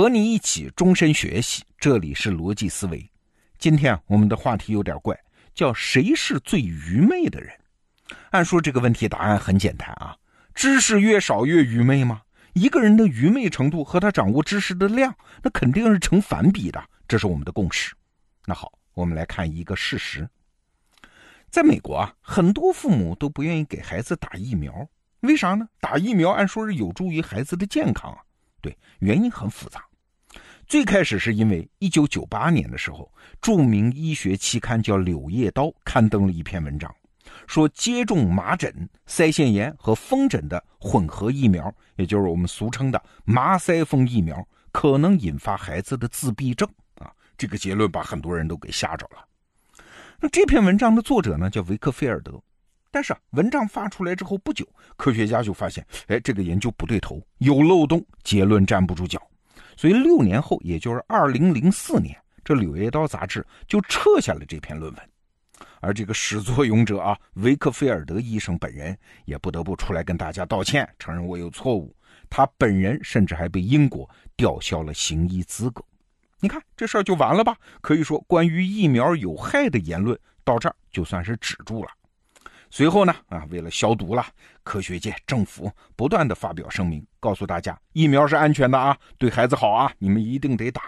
和你一起终身学习，这里是逻辑思维。今天啊我们的话题有点怪，叫谁是最愚昧的人？按说这个问题答案很简单啊，知识越少越愚昧吗？一个人的愚昧程度和他掌握知识的量，那肯定是成反比的，这是我们的共识。那好，我们来看一个事实，在美国啊，很多父母都不愿意给孩子打疫苗，为啥呢？打疫苗按说是有助于孩子的健康啊。对，原因很复杂。最开始是因为一九九八年的时候，著名医学期刊叫《柳叶刀》刊登了一篇文章，说接种麻疹、腮腺炎和风疹的混合疫苗，也就是我们俗称的麻腮风疫苗，可能引发孩子的自闭症啊。这个结论把很多人都给吓着了。那这篇文章的作者呢，叫维克菲尔德。但是啊，文章发出来之后不久，科学家就发现，哎，这个研究不对头，有漏洞，结论站不住脚。所以六年后，也就是二零零四年，这《柳叶刀》杂志就撤下了这篇论文。而这个始作俑者啊，维克菲尔德医生本人也不得不出来跟大家道歉，承认我有错误。他本人甚至还被英国吊销了行医资格。你看这事儿就完了吧？可以说，关于疫苗有害的言论到这儿就算是止住了。随后呢，啊，为了消毒了，科学界、政府不断的发表声明，告诉大家疫苗是安全的啊，对孩子好啊，你们一定得打。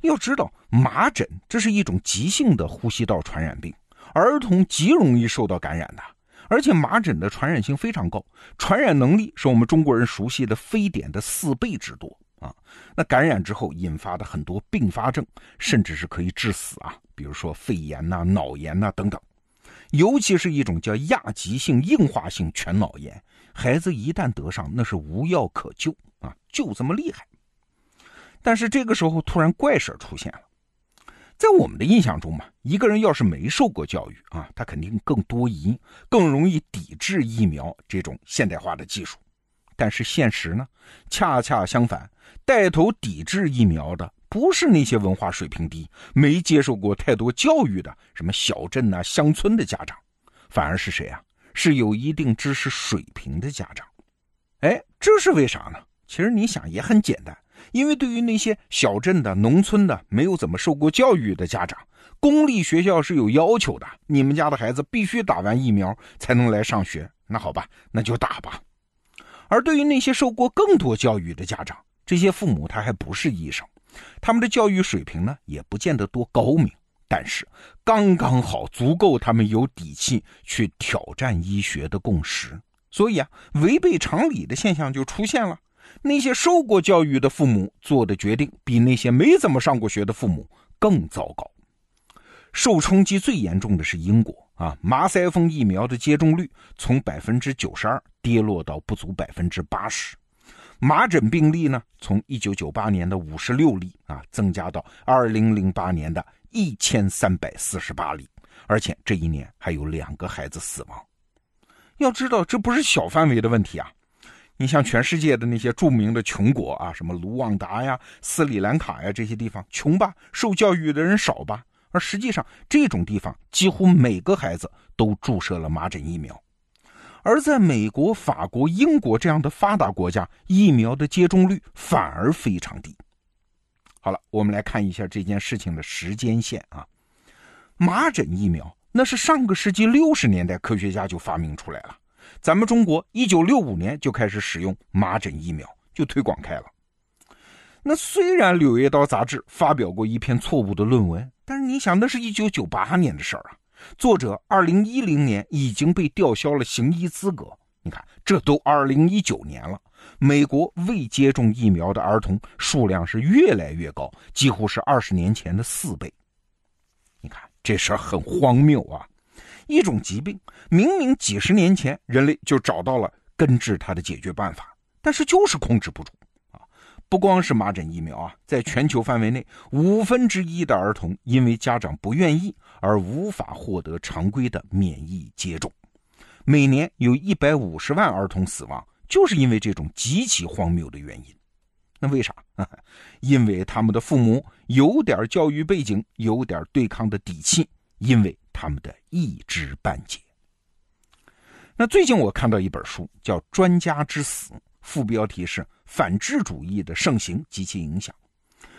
要知道，麻疹这是一种急性的呼吸道传染病，儿童极容易受到感染的，而且麻疹的传染性非常高，传染能力是我们中国人熟悉的非典的四倍之多啊。那感染之后引发的很多并发症，甚至是可以致死啊，比如说肺炎呐、脑炎呐等等。尤其是一种叫亚急性硬化性全脑炎，孩子一旦得上，那是无药可救啊，就这么厉害。但是这个时候突然怪事出现了，在我们的印象中嘛，一个人要是没受过教育啊，他肯定更多疑，更容易抵制疫苗这种现代化的技术。但是现实呢，恰恰相反，带头抵制疫苗的。不是那些文化水平低、没接受过太多教育的什么小镇呐、乡村的家长，反而是谁啊？是有一定知识水平的家长。哎，这是为啥呢？其实你想也很简单，因为对于那些小镇的、农村的、没有怎么受过教育的家长，公立学校是有要求的，你们家的孩子必须打完疫苗才能来上学。那好吧，那就打吧。而对于那些受过更多教育的家长，这些父母他还不是医生。他们的教育水平呢，也不见得多高明，但是刚刚好足够他们有底气去挑战医学的共识。所以啊，违背常理的现象就出现了。那些受过教育的父母做的决定，比那些没怎么上过学的父母更糟糕。受冲击最严重的是英国啊，麻腮风疫苗的接种率从百分之九十二跌落到不足百分之八十。麻疹病例呢，从一九九八年的五十六例啊，增加到二零零八年的一千三百四十八例，而且这一年还有两个孩子死亡。要知道，这不是小范围的问题啊！你像全世界的那些著名的穷国啊，什么卢旺达呀、斯里兰卡呀这些地方，穷吧，受教育的人少吧，而实际上这种地方几乎每个孩子都注射了麻疹疫苗。而在美国、法国、英国这样的发达国家，疫苗的接种率反而非常低。好了，我们来看一下这件事情的时间线啊。麻疹疫苗那是上个世纪六十年代科学家就发明出来了，咱们中国一九六五年就开始使用麻疹疫苗，就推广开了。那虽然《柳叶刀》杂志发表过一篇错误的论文，但是你想，那是一九九八年的事儿啊。作者二零一零年已经被吊销了行医资格。你看，这都二零一九年了，美国未接种疫苗的儿童数量是越来越高，几乎是二十年前的四倍。你看，这事儿很荒谬啊！一种疾病，明明几十年前人类就找到了根治它的解决办法，但是就是控制不住。不光是麻疹疫苗啊，在全球范围内，五分之一的儿童因为家长不愿意而无法获得常规的免疫接种。每年有一百五十万儿童死亡，就是因为这种极其荒谬的原因。那为啥？因为他们的父母有点教育背景，有点对抗的底气，因为他们的一知半解。那最近我看到一本书，叫《专家之死》。副标题是“反智主义的盛行及其影响”。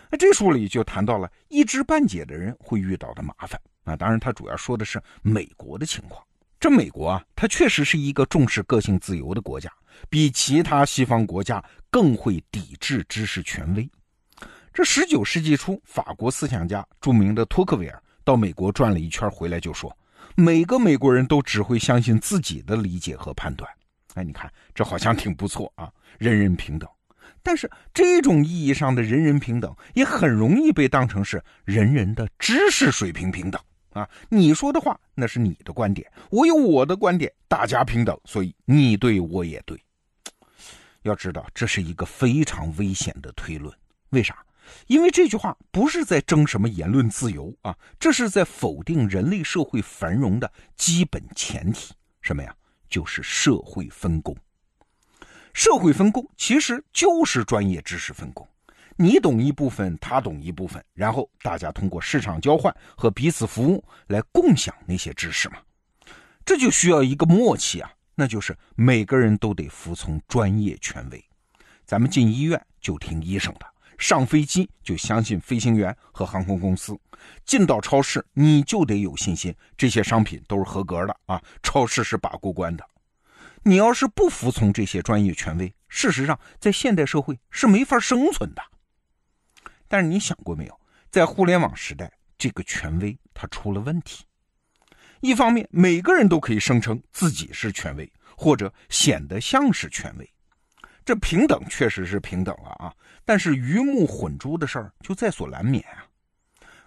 那这书里就谈到了一知半解的人会遇到的麻烦啊。当然，他主要说的是美国的情况。这美国啊，它确实是一个重视个性自由的国家，比其他西方国家更会抵制知识权威。这十九世纪初，法国思想家著名的托克维尔到美国转了一圈，回来就说：“每个美国人都只会相信自己的理解和判断。”哎，你看，这好像挺不错啊，人人平等。但是这种意义上的人人平等，也很容易被当成是人人的知识水平平等。啊，你说的话那是你的观点，我有我的观点，大家平等，所以你对我也对。要知道，这是一个非常危险的推论。为啥？因为这句话不是在争什么言论自由啊，这是在否定人类社会繁荣的基本前提。什么呀？就是社会分工。社会分工其实就是专业知识分工。你懂一部分，他懂一部分，然后大家通过市场交换和彼此服务来共享那些知识嘛？这就需要一个默契啊，那就是每个人都得服从专业权威。咱们进医院就听医生的，上飞机就相信飞行员和航空公司，进到超市你就得有信心，这些商品都是合格的啊，超市是把过关的。你要是不服从这些专业权威，事实上在现代社会是没法生存的。但是你想过没有，在互联网时代，这个权威它出了问题。一方面，每个人都可以声称自己是权威，或者显得像是权威，这平等确实是平等了啊。但是鱼目混珠的事儿就在所难免啊。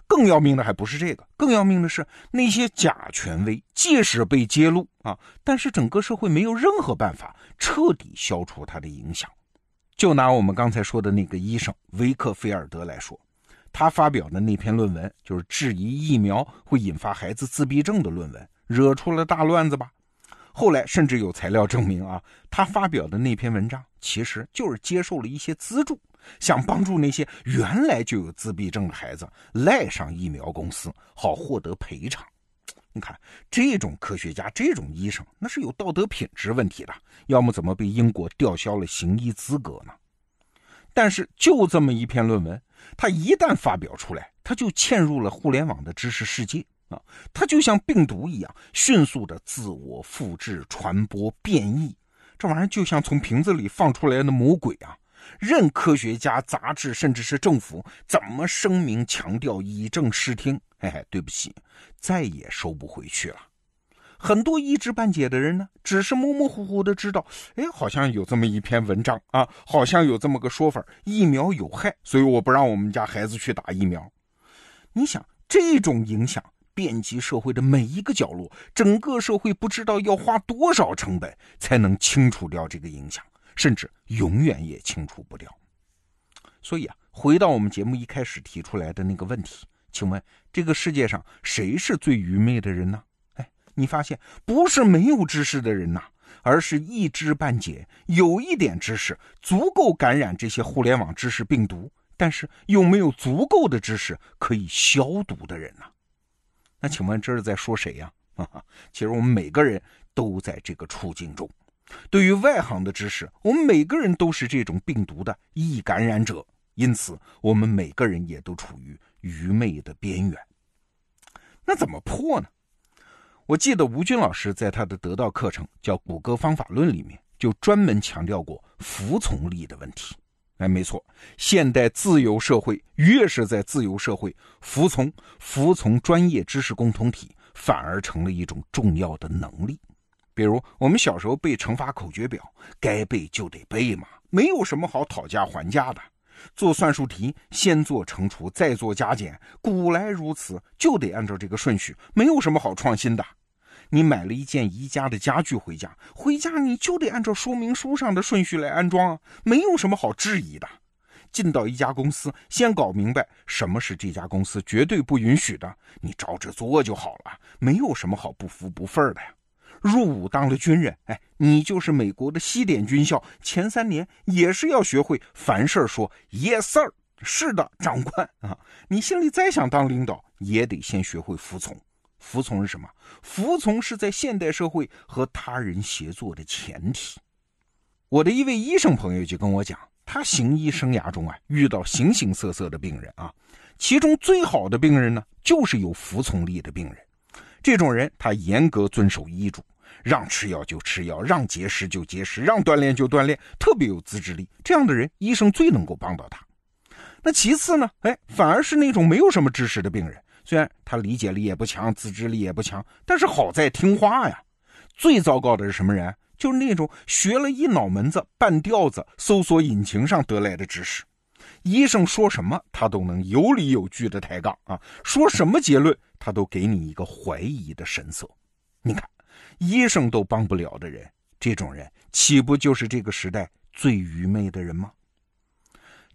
更要命的还不是这个，更要命的是那些假权威，即使被揭露啊，但是整个社会没有任何办法彻底消除它的影响。就拿我们刚才说的那个医生维克菲尔德来说，他发表的那篇论文就是质疑疫苗会引发孩子自闭症的论文，惹出了大乱子吧？后来甚至有材料证明啊，他发表的那篇文章其实就是接受了一些资助，想帮助那些原来就有自闭症的孩子赖上疫苗公司，好获得赔偿。你看，这种科学家、这种医生，那是有道德品质问题的，要么怎么被英国吊销了行医资格呢？但是，就这么一篇论文，它一旦发表出来，它就嵌入了互联网的知识世界啊，它就像病毒一样，迅速的自我复制、传播、变异，这玩意儿就像从瓶子里放出来的魔鬼啊！任科学家、杂志，甚至是政府怎么声明强调以正视听，嘿嘿，对不起，再也收不回去了。很多一知半解的人呢，只是模模糊糊的知道，哎，好像有这么一篇文章啊，好像有这么个说法，疫苗有害，所以我不让我们家孩子去打疫苗。你想，这种影响遍及社会的每一个角落，整个社会不知道要花多少成本才能清除掉这个影响。甚至永远也清除不掉。所以啊，回到我们节目一开始提出来的那个问题，请问这个世界上谁是最愚昧的人呢？哎，你发现不是没有知识的人呐，而是一知半解，有一点知识足够感染这些互联网知识病毒，但是又没有足够的知识可以消毒的人呐。那请问这是在说谁呀？其实我们每个人都在这个处境中。对于外行的知识，我们每个人都是这种病毒的易感染者，因此我们每个人也都处于愚昧的边缘。那怎么破呢？我记得吴军老师在他的得到课程叫《谷歌方法论》里面，就专门强调过服从力的问题。哎，没错，现代自由社会越是在自由社会，服从服从专业知识共同体，反而成了一种重要的能力。比如我们小时候背乘法口诀表，该背就得背嘛，没有什么好讨价还价的。做算术题，先做乘除，再做加减，古来如此，就得按照这个顺序，没有什么好创新的。你买了一件宜家的家具回家，回家你就得按照说明书上的顺序来安装，没有什么好质疑的。进到一家公司，先搞明白什么是这家公司绝对不允许的，你照着做就好了，没有什么好不服不忿的呀。入伍当了军人，哎，你就是美国的西点军校，前三年也是要学会凡事说 yes sir，是的，长官啊。你心里再想当领导，也得先学会服从。服从是什么？服从是在现代社会和他人协作的前提。我的一位医生朋友就跟我讲，他行医生涯中啊，遇到形形色色的病人啊，其中最好的病人呢，就是有服从力的病人。这种人他严格遵守医嘱，让吃药就吃药，让节食就节食，让锻炼就锻炼，特别有自制力。这样的人，医生最能够帮到他。那其次呢，哎，反而是那种没有什么知识的病人，虽然他理解力也不强，自制力也不强，但是好在听话呀。最糟糕的是什么人？就是那种学了一脑门子半吊子搜索引擎上得来的知识，医生说什么他都能有理有据的抬杠啊，说什么结论他都给你一个怀疑的神色。你看，医生都帮不了的人，这种人岂不就是这个时代最愚昧的人吗？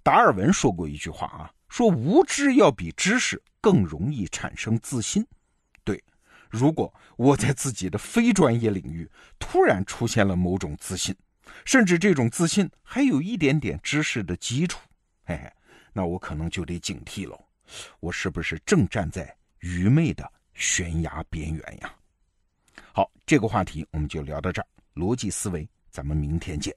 达尔文说过一句话啊，说无知要比知识更容易产生自信。对如果我在自己的非专业领域突然出现了某种自信，甚至这种自信还有一点点知识的基础，嘿嘿，那我可能就得警惕喽。我是不是正站在愚昧的悬崖边缘呀？好，这个话题我们就聊到这儿。逻辑思维，咱们明天见。